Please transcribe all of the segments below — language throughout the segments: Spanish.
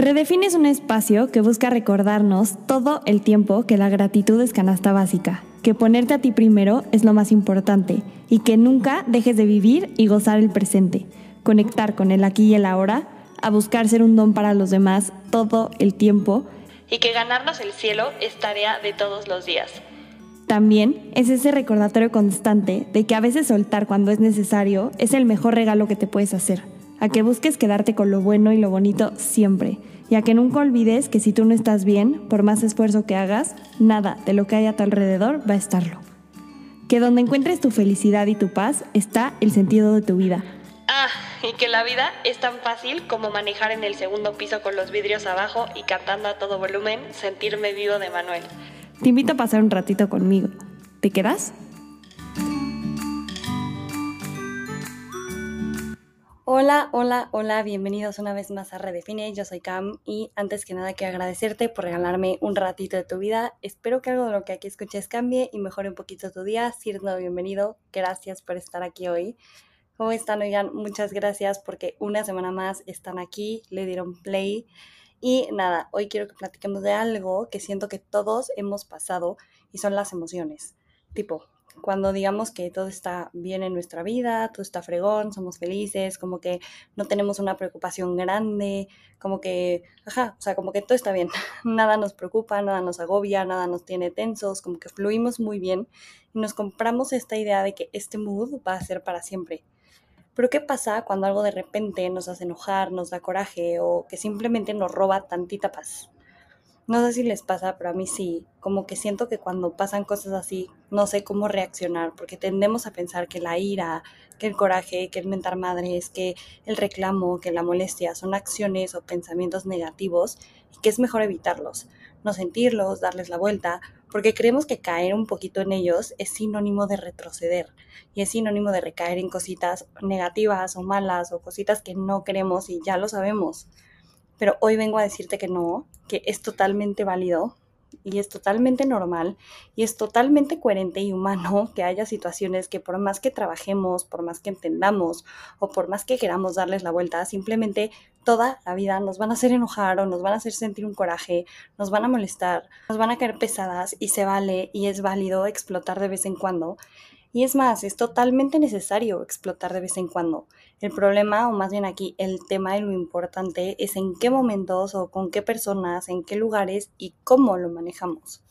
Redefine es un espacio que busca recordarnos todo el tiempo que la gratitud es canasta básica, que ponerte a ti primero es lo más importante y que nunca dejes de vivir y gozar el presente, conectar con el aquí y el ahora, a buscar ser un don para los demás todo el tiempo y que ganarnos el cielo es tarea de todos los días. También es ese recordatorio constante de que a veces soltar cuando es necesario es el mejor regalo que te puedes hacer, a que busques quedarte con lo bueno y lo bonito siempre, y a que nunca olvides que si tú no estás bien, por más esfuerzo que hagas, nada de lo que hay a tu alrededor va a estarlo. Que donde encuentres tu felicidad y tu paz está el sentido de tu vida. Ah, y que la vida es tan fácil como manejar en el segundo piso con los vidrios abajo y cantando a todo volumen Sentirme vivo de Manuel. Te invito a pasar un ratito conmigo. ¿Te quedas? Hola, hola, hola, bienvenidos una vez más a Redefine, yo soy Cam y antes que nada quiero agradecerte por regalarme un ratito de tu vida. Espero que algo de lo que aquí escuches cambie y mejore un poquito tu día. Siendo bienvenido, gracias por estar aquí hoy. ¿Cómo están? Oigan, muchas gracias porque una semana más están aquí, le dieron play y nada, hoy quiero que platiquemos de algo que siento que todos hemos pasado y son las emociones. Tipo, cuando digamos que todo está bien en nuestra vida, todo está fregón, somos felices, como que no tenemos una preocupación grande, como que, ajá, o sea, como que todo está bien, nada nos preocupa, nada nos agobia, nada nos tiene tensos, como que fluimos muy bien y nos compramos esta idea de que este mood va a ser para siempre. Pero ¿qué pasa cuando algo de repente nos hace enojar, nos da coraje o que simplemente nos roba tantita paz? No sé si les pasa, pero a mí sí. Como que siento que cuando pasan cosas así, no sé cómo reaccionar, porque tendemos a pensar que la ira, que el coraje, que el mentar madres, que el reclamo, que la molestia son acciones o pensamientos negativos y que es mejor evitarlos, no sentirlos, darles la vuelta porque creemos que caer un poquito en ellos es sinónimo de retroceder y es sinónimo de recaer en cositas negativas o malas o cositas que no queremos y ya lo sabemos. Pero hoy vengo a decirte que no, que es totalmente válido y es totalmente normal y es totalmente coherente y humano que haya situaciones que por más que trabajemos, por más que entendamos o por más que queramos darles la vuelta, simplemente toda la vida nos van a hacer enojar o nos van a hacer sentir un coraje, nos van a molestar, nos van a caer pesadas y se vale y es válido explotar de vez en cuando. Y es más, es totalmente necesario explotar de vez en cuando. El problema, o más bien aquí el tema y lo importante, es en qué momentos o con qué personas, en qué lugares y cómo lo manejamos.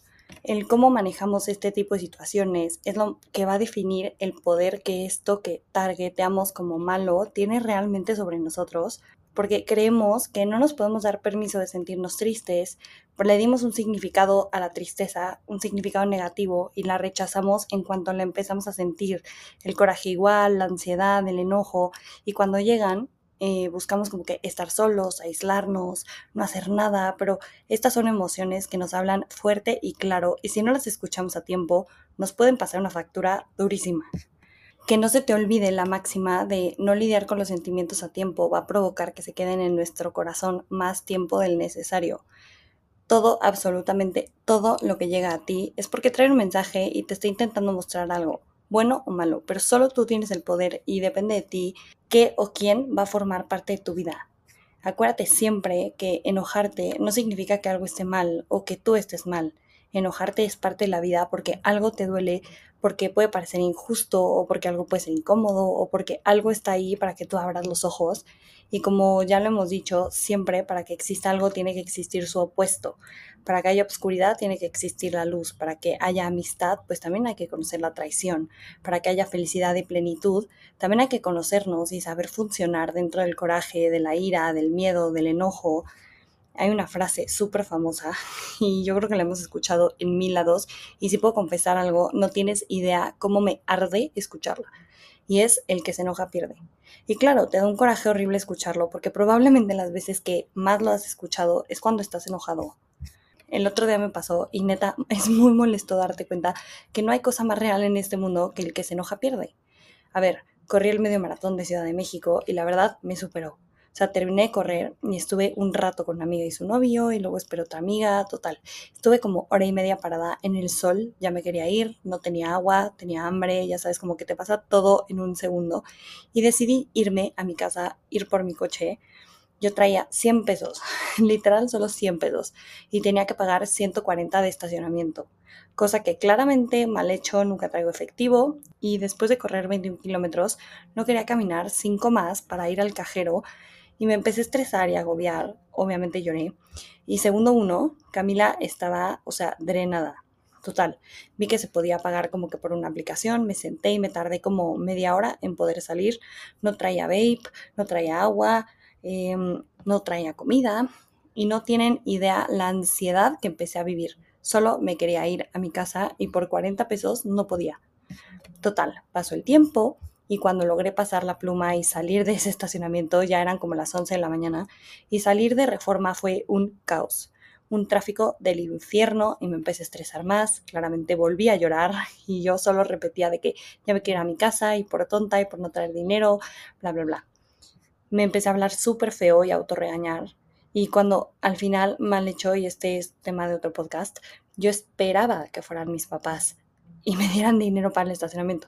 El cómo manejamos este tipo de situaciones es lo que va a definir el poder que esto que targeteamos como malo tiene realmente sobre nosotros porque creemos que no nos podemos dar permiso de sentirnos tristes, le dimos un significado a la tristeza, un significado negativo y la rechazamos en cuanto la empezamos a sentir, el coraje igual, la ansiedad, el enojo, y cuando llegan eh, buscamos como que estar solos, aislarnos, no hacer nada, pero estas son emociones que nos hablan fuerte y claro y si no las escuchamos a tiempo nos pueden pasar una factura durísima que no se te olvide la máxima de no lidiar con los sentimientos a tiempo va a provocar que se queden en nuestro corazón más tiempo del necesario. Todo, absolutamente todo lo que llega a ti es porque trae un mensaje y te está intentando mostrar algo, bueno o malo, pero solo tú tienes el poder y depende de ti qué o quién va a formar parte de tu vida. Acuérdate siempre que enojarte no significa que algo esté mal o que tú estés mal. Enojarte es parte de la vida porque algo te duele, porque puede parecer injusto o porque algo puede ser incómodo o porque algo está ahí para que tú abras los ojos. Y como ya lo hemos dicho, siempre para que exista algo tiene que existir su opuesto. Para que haya oscuridad tiene que existir la luz. Para que haya amistad, pues también hay que conocer la traición. Para que haya felicidad y plenitud, también hay que conocernos y saber funcionar dentro del coraje, de la ira, del miedo, del enojo, hay una frase súper famosa y yo creo que la hemos escuchado en mil lados y si puedo confesar algo, no tienes idea cómo me arde escucharla. Y es el que se enoja pierde. Y claro, te da un coraje horrible escucharlo porque probablemente las veces que más lo has escuchado es cuando estás enojado. El otro día me pasó y neta es muy molesto darte cuenta que no hay cosa más real en este mundo que el que se enoja pierde. A ver, corrí el medio maratón de Ciudad de México y la verdad me superó sea, terminé de correr y estuve un rato con una amiga y su novio y luego esperé otra amiga, total. Estuve como hora y media parada en el sol, ya me quería ir, no tenía agua, tenía hambre, ya sabes, como que te pasa todo en un segundo. Y decidí irme a mi casa, ir por mi coche yo traía 100 pesos, literal solo 100 pesos, y tenía que pagar 140 de estacionamiento, cosa que claramente mal hecho, nunca traigo efectivo, y después de correr 21 kilómetros, no quería caminar 5 más para ir al cajero, y me empecé a estresar y agobiar, obviamente lloré. Y segundo uno, Camila estaba, o sea, drenada. Total, vi que se podía pagar como que por una aplicación, me senté y me tardé como media hora en poder salir. No traía vape, no traía agua, Em, no traía comida y no tienen idea la ansiedad que empecé a vivir. Solo me quería ir a mi casa y por 40 pesos no podía. Total, pasó el tiempo y cuando logré pasar la pluma y salir de ese estacionamiento ya eran como las 11 de la mañana y salir de reforma fue un caos un tráfico del infierno y me empecé a estresar más. Claramente volví a llorar y yo solo repetía de que ya me quiero a mi casa y por tonta y por no traer dinero, bla, bla, bla me empecé a hablar súper feo y a autorregañar. Y cuando al final mal hecho, y este es tema de otro podcast, yo esperaba que fueran mis papás y me dieran dinero para el estacionamiento.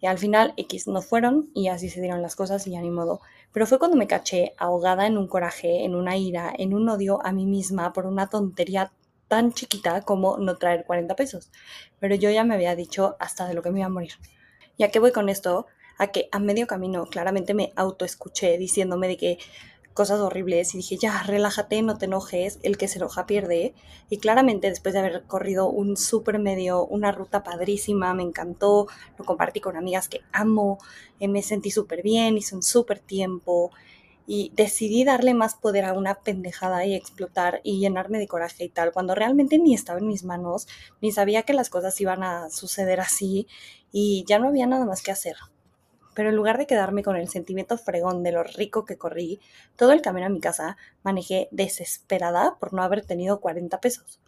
Y al final X no fueron y así se dieron las cosas y ya ni modo. Pero fue cuando me caché ahogada en un coraje, en una ira, en un odio a mí misma por una tontería tan chiquita como no traer 40 pesos. Pero yo ya me había dicho hasta de lo que me iba a morir. ¿Ya que voy con esto? a que a medio camino claramente me autoescuché diciéndome de que cosas horribles y dije, ya, relájate, no te enojes, el que se enoja pierde. Y claramente después de haber corrido un súper medio, una ruta padrísima, me encantó, lo compartí con amigas que amo, eh, me sentí súper bien, hice un súper tiempo y decidí darle más poder a una pendejada y explotar y llenarme de coraje y tal, cuando realmente ni estaba en mis manos, ni sabía que las cosas iban a suceder así y ya no había nada más que hacer pero en lugar de quedarme con el sentimiento fregón de lo rico que corrí, todo el camino a mi casa manejé desesperada por no haber tenido 40 pesos.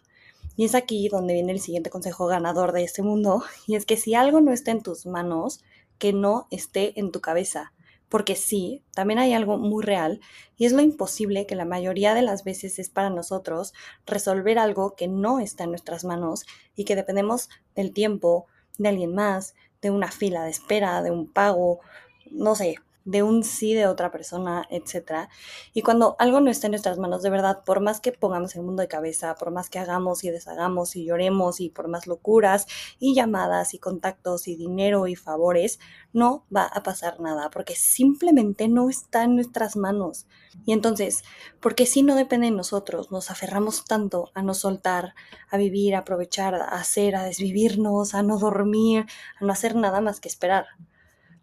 Y es aquí donde viene el siguiente consejo ganador de este mundo, y es que si algo no está en tus manos, que no esté en tu cabeza. Porque sí, también hay algo muy real, y es lo imposible que la mayoría de las veces es para nosotros resolver algo que no está en nuestras manos y que dependemos del tiempo, de alguien más, de una fila de espera, de un pago, no sé, de un sí de otra persona, etc. Y cuando algo no está en nuestras manos, de verdad, por más que pongamos el mundo de cabeza, por más que hagamos y deshagamos y lloremos y por más locuras y llamadas y contactos y dinero y favores, no va a pasar nada porque simplemente no está en nuestras manos. Y entonces, porque si no depende de nosotros, nos aferramos tanto a no soltar, a vivir, a aprovechar, a hacer, a desvivirnos, a no dormir, a no hacer nada más que esperar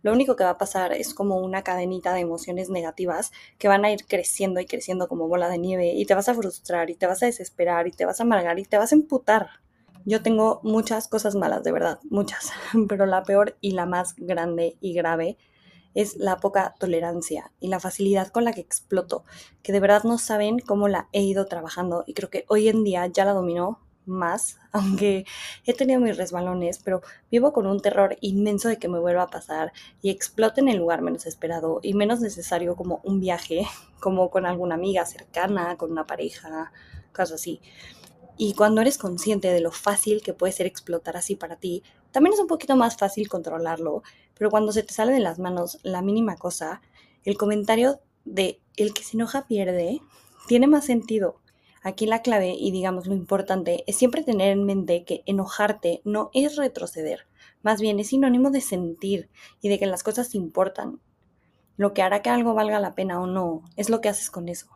lo único que va a pasar es como una cadenita de emociones negativas que van a ir creciendo y creciendo como bola de nieve y te vas a frustrar y te vas a desesperar y te vas a amargar y te vas a emputar. Yo tengo muchas cosas malas, de verdad, muchas, pero la peor y la más grande y grave es la poca tolerancia y la facilidad con la que exploto, que de verdad no saben cómo la he ido trabajando y creo que hoy en día ya la domino más, aunque he tenido mis resbalones, pero vivo con un terror inmenso de que me vuelva a pasar y explote en el lugar menos esperado y menos necesario como un viaje, como con alguna amiga cercana, con una pareja, cosas así. Y cuando eres consciente de lo fácil que puede ser explotar así para ti, también es un poquito más fácil controlarlo, pero cuando se te sale de las manos la mínima cosa, el comentario de el que se enoja pierde tiene más sentido Aquí la clave y digamos lo importante es siempre tener en mente que enojarte no es retroceder, más bien es sinónimo de sentir y de que las cosas importan. Lo que hará que algo valga la pena o no es lo que haces con eso.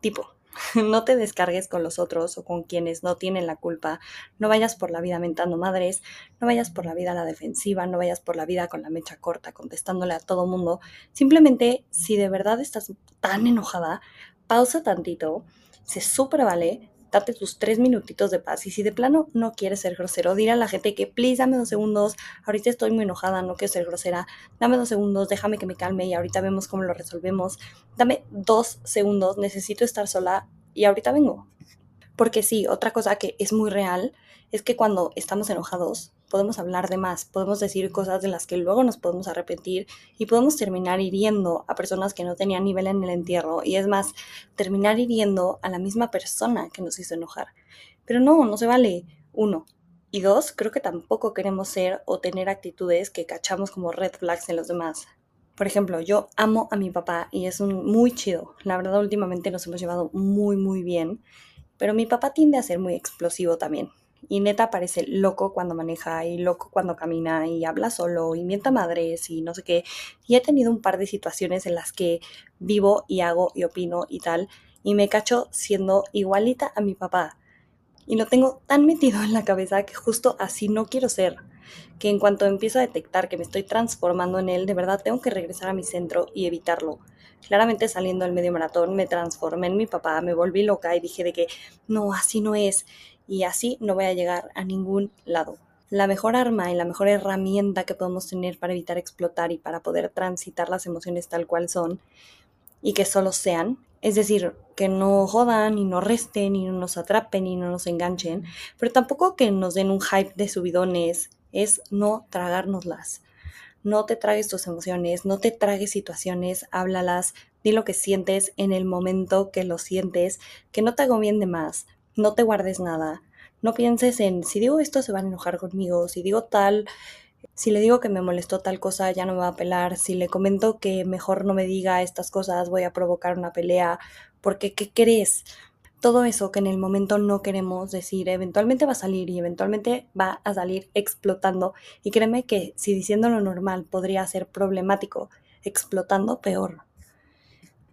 Tipo, no te descargues con los otros o con quienes no tienen la culpa, no vayas por la vida mentando madres, no vayas por la vida a la defensiva, no vayas por la vida con la mecha corta contestándole a todo mundo. Simplemente, si de verdad estás tan enojada, pausa tantito se súper vale date tus tres minutitos de paz. Y si de plano no quieres ser grosero, dile a la gente que, please, dame dos segundos, ahorita estoy muy enojada, no quiero ser grosera, dame dos segundos, déjame que me calme y ahorita vemos cómo lo resolvemos. Dame dos segundos, necesito estar sola y ahorita vengo. Porque sí, otra cosa que es muy real es que cuando estamos enojados, podemos hablar de más, podemos decir cosas de las que luego nos podemos arrepentir y podemos terminar hiriendo a personas que no tenían nivel en el entierro y es más, terminar hiriendo a la misma persona que nos hizo enojar. Pero no, no se vale. Uno. Y dos, creo que tampoco queremos ser o tener actitudes que cachamos como red flags en los demás. Por ejemplo, yo amo a mi papá y es un muy chido. La verdad, últimamente nos hemos llevado muy, muy bien. Pero mi papá tiende a ser muy explosivo también. Y neta parece loco cuando maneja y loco cuando camina y habla solo y mienta madres y no sé qué. Y he tenido un par de situaciones en las que vivo y hago y opino y tal. Y me cacho siendo igualita a mi papá. Y lo tengo tan metido en la cabeza que justo así no quiero ser. Que en cuanto empiezo a detectar que me estoy transformando en él, de verdad tengo que regresar a mi centro y evitarlo. Claramente saliendo del medio maratón me transformé en mi papá, me volví loca y dije de que no, así no es y así no voy a llegar a ningún lado. La mejor arma y la mejor herramienta que podemos tener para evitar explotar y para poder transitar las emociones tal cual son y que solo sean, es decir, que no jodan y no resten y no nos atrapen y no nos enganchen, pero tampoco que nos den un hype de subidones, es no tragárnoslas. No te tragues tus emociones, no te tragues situaciones, háblalas, di lo que sientes en el momento que lo sientes, que no te hago bien de más, no te guardes nada. No pienses en si digo esto se van a enojar conmigo, si digo tal, si le digo que me molestó tal cosa ya no me va a pelar, si le comento que mejor no me diga estas cosas voy a provocar una pelea, porque ¿qué crees? Todo eso que en el momento no queremos decir, eventualmente va a salir y eventualmente va a salir explotando. Y créeme que si diciendo lo normal podría ser problemático, explotando peor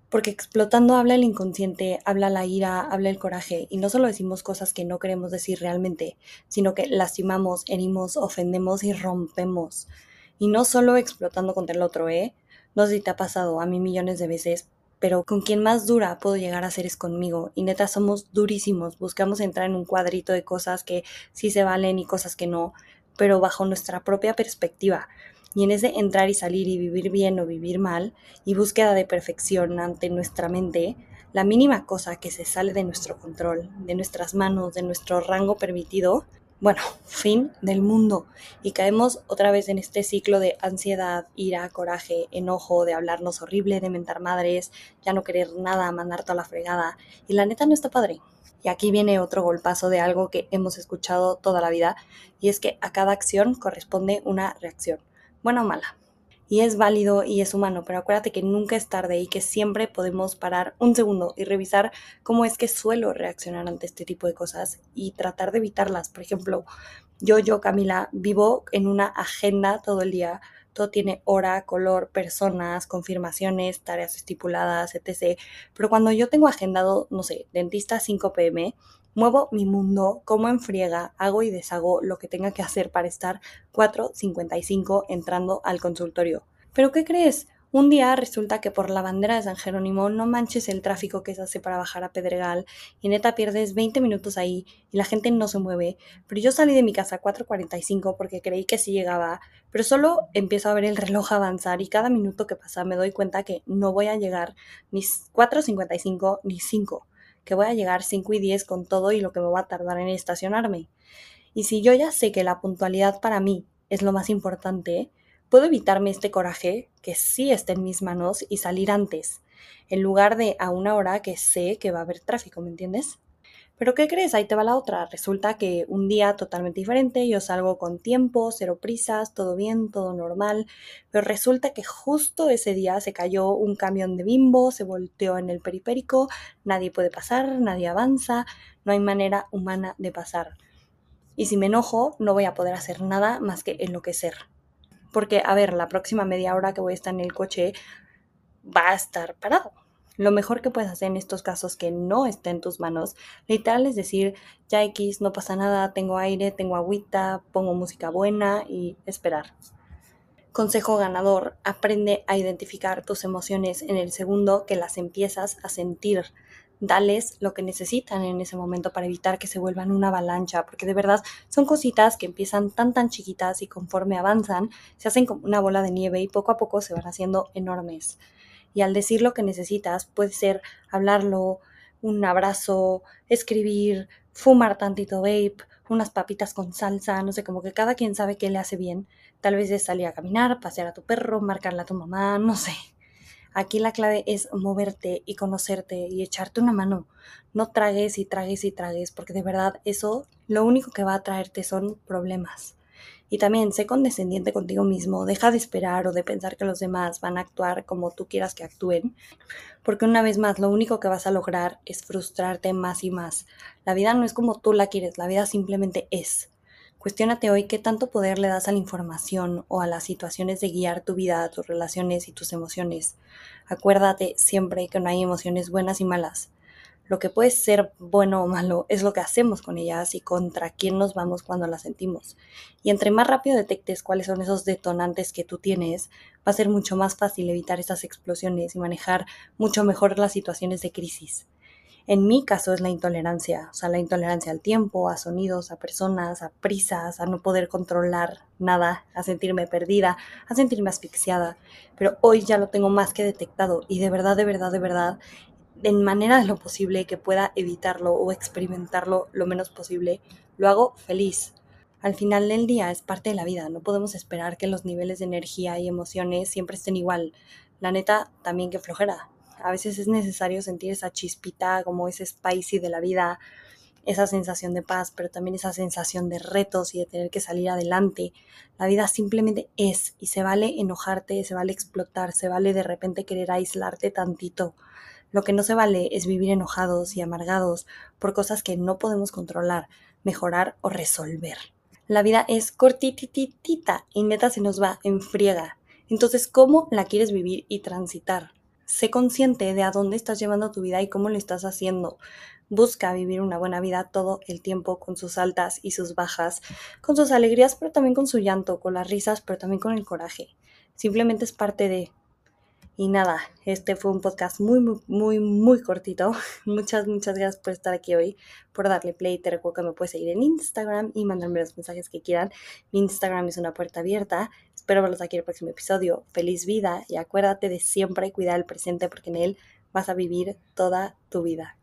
porque explotando habla el inconsciente, habla la ira, habla el coraje, y no solo decimos cosas que no queremos decir realmente, sino que lastimamos, herimos, ofendemos y rompemos. Y no solo explotando contra el otro, ¿eh? No sé si te ha pasado a mí millones de veces, pero con quien más dura puedo llegar a ser es conmigo. Y neta, somos durísimos, buscamos entrar en un cuadrito de cosas que sí se valen y cosas que no, pero bajo nuestra propia perspectiva y en ese entrar y salir y vivir bien o vivir mal y búsqueda de perfección ante nuestra mente, la mínima cosa que se sale de nuestro control, de nuestras manos, de nuestro rango permitido, bueno, fin del mundo. Y caemos otra vez en este ciclo de ansiedad, ira, coraje, enojo, de hablarnos horrible, de mentar madres, ya no querer nada, mandar toda la fregada. Y la neta no está padre. Y aquí viene otro golpazo de algo que hemos escuchado toda la vida, y es que a cada acción corresponde una reacción buena o mala. Y es válido y es humano, pero acuérdate que nunca es tarde y que siempre podemos parar un segundo y revisar cómo es que suelo reaccionar ante este tipo de cosas y tratar de evitarlas. Por ejemplo, yo, yo, Camila, vivo en una agenda todo el día. Todo tiene hora, color, personas, confirmaciones, tareas estipuladas, etc. Pero cuando yo tengo agendado, no sé, dentista 5 pm, Muevo mi mundo, como en friega, hago y deshago lo que tenga que hacer para estar 4.55 entrando al consultorio. ¿Pero qué crees? Un día resulta que por la bandera de San Jerónimo no manches el tráfico que se hace para bajar a Pedregal y neta pierdes 20 minutos ahí y la gente no se mueve. Pero yo salí de mi casa a 4.45 porque creí que sí llegaba, pero solo empiezo a ver el reloj avanzar y cada minuto que pasa me doy cuenta que no voy a llegar ni 4.55 ni 5 que voy a llegar 5 y 10 con todo y lo que me va a tardar en estacionarme. Y si yo ya sé que la puntualidad para mí es lo más importante, puedo evitarme este coraje que sí está en mis manos y salir antes, en lugar de a una hora que sé que va a haber tráfico, ¿me entiendes? Pero ¿qué crees? Ahí te va la otra. Resulta que un día totalmente diferente, yo salgo con tiempo, cero prisas, todo bien, todo normal, pero resulta que justo ese día se cayó un camión de bimbo, se volteó en el periférico, nadie puede pasar, nadie avanza, no hay manera humana de pasar. Y si me enojo, no voy a poder hacer nada más que enloquecer. Porque, a ver, la próxima media hora que voy a estar en el coche va a estar parado lo mejor que puedes hacer en estos casos que no está en tus manos, literal es decir, ya X, no pasa nada, tengo aire, tengo agüita, pongo música buena y esperar. Consejo ganador, aprende a identificar tus emociones en el segundo que las empiezas a sentir. Dales lo que necesitan en ese momento para evitar que se vuelvan una avalancha, porque de verdad son cositas que empiezan tan tan chiquitas y conforme avanzan se hacen como una bola de nieve y poco a poco se van haciendo enormes y al decir lo que necesitas puede ser hablarlo, un abrazo, escribir, fumar tantito vape, unas papitas con salsa, no sé, como que cada quien sabe qué le hace bien. Tal vez es salir a caminar, pasear a tu perro, marcarle a tu mamá, no sé. Aquí la clave es moverte y conocerte y echarte una mano. No tragues y tragues y tragues, porque de verdad eso lo único que va a traerte son problemas. Y también sé condescendiente contigo mismo, deja de esperar o de pensar que los demás van a actuar como tú quieras que actúen, porque una vez más lo único que vas a lograr es frustrarte más y más. La vida no es como tú la quieres, la vida simplemente es. Cuestiónate hoy qué tanto poder le das a la información o a las situaciones de guiar tu vida, tus relaciones y tus emociones. Acuérdate siempre que no hay emociones buenas y malas. Lo que puede ser bueno o malo es lo que hacemos con ellas y contra quién nos vamos cuando las sentimos. Y entre más rápido detectes cuáles son esos detonantes que tú tienes, va a ser mucho más fácil evitar esas explosiones y manejar mucho mejor las situaciones de crisis. En mi caso es la intolerancia, o sea, la intolerancia al tiempo, a sonidos, a personas, a prisas, a no poder controlar nada, a sentirme perdida, a sentirme asfixiada. Pero hoy ya lo tengo más que detectado y de verdad, de verdad, de verdad, en manera de lo posible que pueda evitarlo o experimentarlo lo menos posible, lo hago feliz. Al final del día es parte de la vida, no podemos esperar que los niveles de energía y emociones siempre estén igual. La neta, también que flojera, a veces es necesario sentir esa chispita, como ese spicy de la vida, esa sensación de paz, pero también esa sensación de retos y de tener que salir adelante. La vida simplemente es y se vale enojarte, se vale explotar, se vale de repente querer aislarte tantito. Lo que no se vale es vivir enojados y amargados por cosas que no podemos controlar, mejorar o resolver. La vida es cortititita y neta se nos va en friega. Entonces, ¿cómo la quieres vivir y transitar? Sé consciente de a dónde estás llevando tu vida y cómo lo estás haciendo. Busca vivir una buena vida todo el tiempo con sus altas y sus bajas, con sus alegrías, pero también con su llanto, con las risas, pero también con el coraje. Simplemente es parte de... Y nada, este fue un podcast muy, muy, muy, muy cortito. Muchas, muchas gracias por estar aquí hoy, por darle play. Te recuerdo que me puedes seguir en Instagram y mandarme los mensajes que quieran. Mi Instagram es una puerta abierta. Espero verlos aquí en el próximo episodio. Feliz vida y acuérdate de siempre cuidar el presente porque en él vas a vivir toda tu vida.